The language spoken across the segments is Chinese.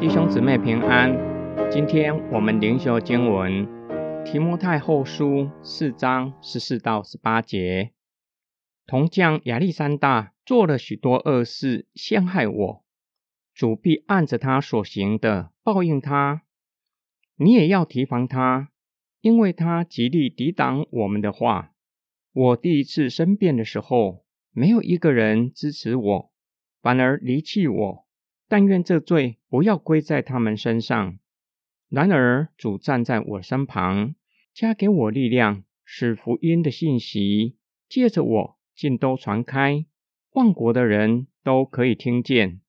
弟兄姊妹平安，今天我们灵修经文提摩太后书四章十四到十八节。铜匠亚历山大做了许多恶事，陷害我，主必按着他所行的报应他。你也要提防他，因为他极力抵挡我们的话。我第一次申辩的时候，没有一个人支持我，反而离弃我。但愿这罪不要归在他们身上。然而主站在我身旁，加给我力量，使福音的信息借着我尽都传开，万国的人都可以听见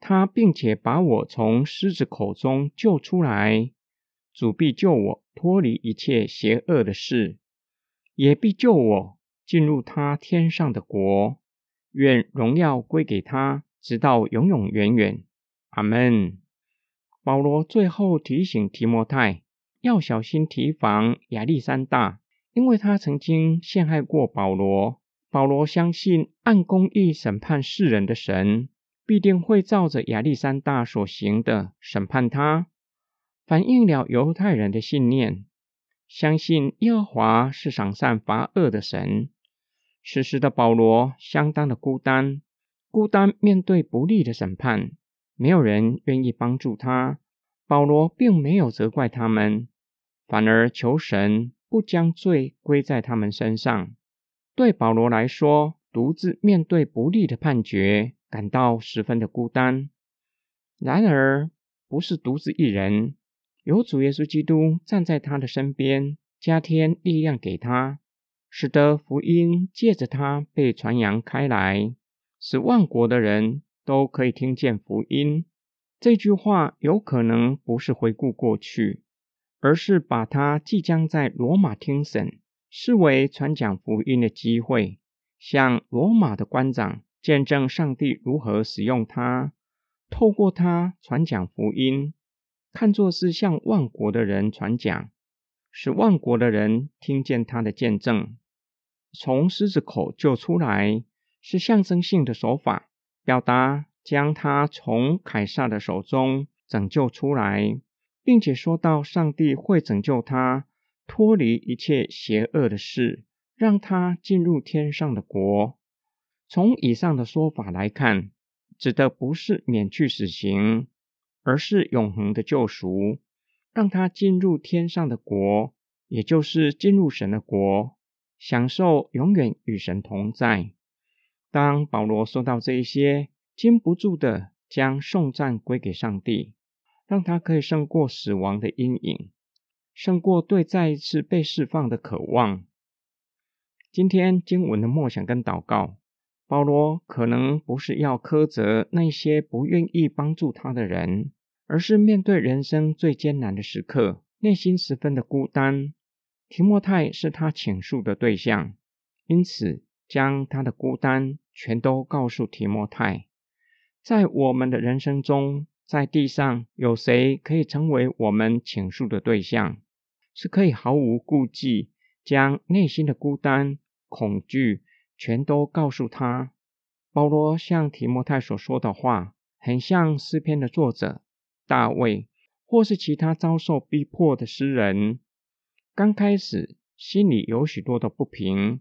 他，并且把我从狮子口中救出来。主必救我脱离一切邪恶的事，也必救我进入他天上的国。愿荣耀归给他。直到永永远远，阿门。保罗最后提醒提摩太要小心提防亚历山大，因为他曾经陷害过保罗。保罗相信按公义审判世人的神，必定会照着亚历山大所行的审判他，反映了犹太人的信念，相信耶和华是赏善罚恶的神。此时的保罗相当的孤单。孤单面对不利的审判，没有人愿意帮助他。保罗并没有责怪他们，反而求神不将罪归在他们身上。对保罗来说，独自面对不利的判决，感到十分的孤单。然而，不是独自一人，有主耶稣基督站在他的身边，加添力量给他，使得福音借着他被传扬开来。使万国的人都可以听见福音。这句话有可能不是回顾过去，而是把他即将在罗马听审视为传讲福音的机会，向罗马的官长见证上帝如何使用他，透过他传讲福音，看作是向万国的人传讲，使万国的人听见他的见证，从狮子口救出来。是象征性的手法，表达将他从凯撒的手中拯救出来，并且说到上帝会拯救他脱离一切邪恶的事，让他进入天上的国。从以上的说法来看，指的不是免去死刑，而是永恒的救赎，让他进入天上的国，也就是进入神的国，享受永远与神同在。当保罗说到这一些，禁不住的将颂赞归给上帝，让他可以胜过死亡的阴影，胜过对再一次被释放的渴望。今天经文的默想跟祷告，保罗可能不是要苛责那些不愿意帮助他的人，而是面对人生最艰难的时刻，内心十分的孤单。提莫泰是他倾诉的对象，因此将他的孤单。全都告诉提摩太，在我们的人生中，在地上有谁可以成为我们倾诉的对象？是可以毫无顾忌将内心的孤单、恐惧全都告诉他。保罗向提摩太所说的话，很像诗篇的作者大卫，或是其他遭受逼迫的诗人。刚开始心里有许多的不平，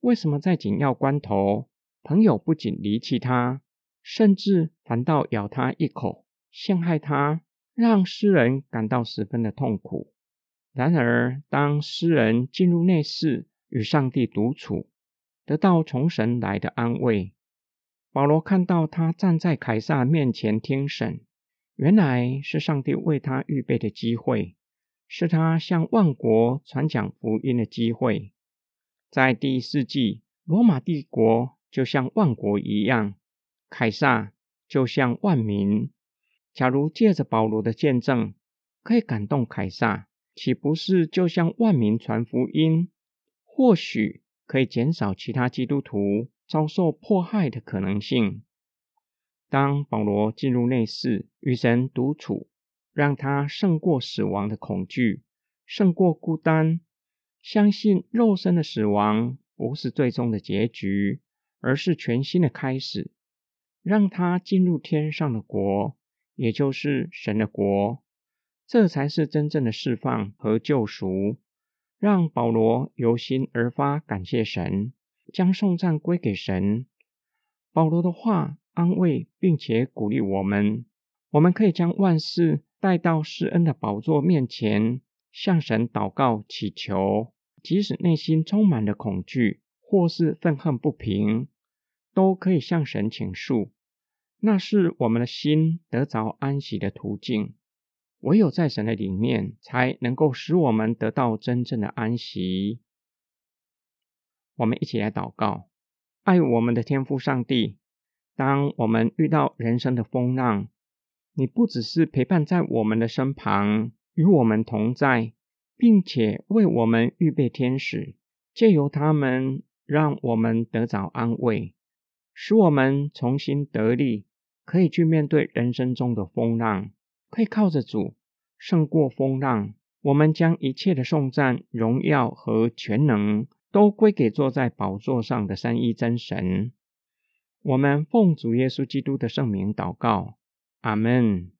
为什么在紧要关头？朋友不仅离弃他，甚至反倒咬他一口，陷害他，让诗人感到十分的痛苦。然而，当诗人进入内室与上帝独处，得到从神来的安慰。保罗看到他站在凯撒面前听审，原来是上帝为他预备的机会，是他向万国传讲福音的机会。在第一世纪，罗马帝国。就像万国一样，凯撒就像万民。假如借着保罗的见证可以感动凯撒，岂不是就像万民传福音？或许可以减少其他基督徒遭受迫害的可能性。当保罗进入内室与神独处，让他胜过死亡的恐惧，胜过孤单，相信肉身的死亡。不是最终的结局，而是全新的开始。让他进入天上的国，也就是神的国，这才是真正的释放和救赎。让保罗由心而发感谢神，将颂赞归给神。保罗的话安慰并且鼓励我们，我们可以将万事带到施恩的宝座面前，向神祷告祈求，即使内心充满了恐惧或是愤恨不平。都可以向神倾诉，那是我们的心得着安息的途径。唯有在神的里面，才能够使我们得到真正的安息。我们一起来祷告：爱我们的天父上帝，当我们遇到人生的风浪，你不只是陪伴在我们的身旁，与我们同在，并且为我们预备天使，借由他们让我们得着安慰。使我们重新得力，可以去面对人生中的风浪，可以靠着主胜过风浪。我们将一切的颂赞、荣耀和全能都归给坐在宝座上的三一真神。我们奉主耶稣基督的圣名祷告，阿门。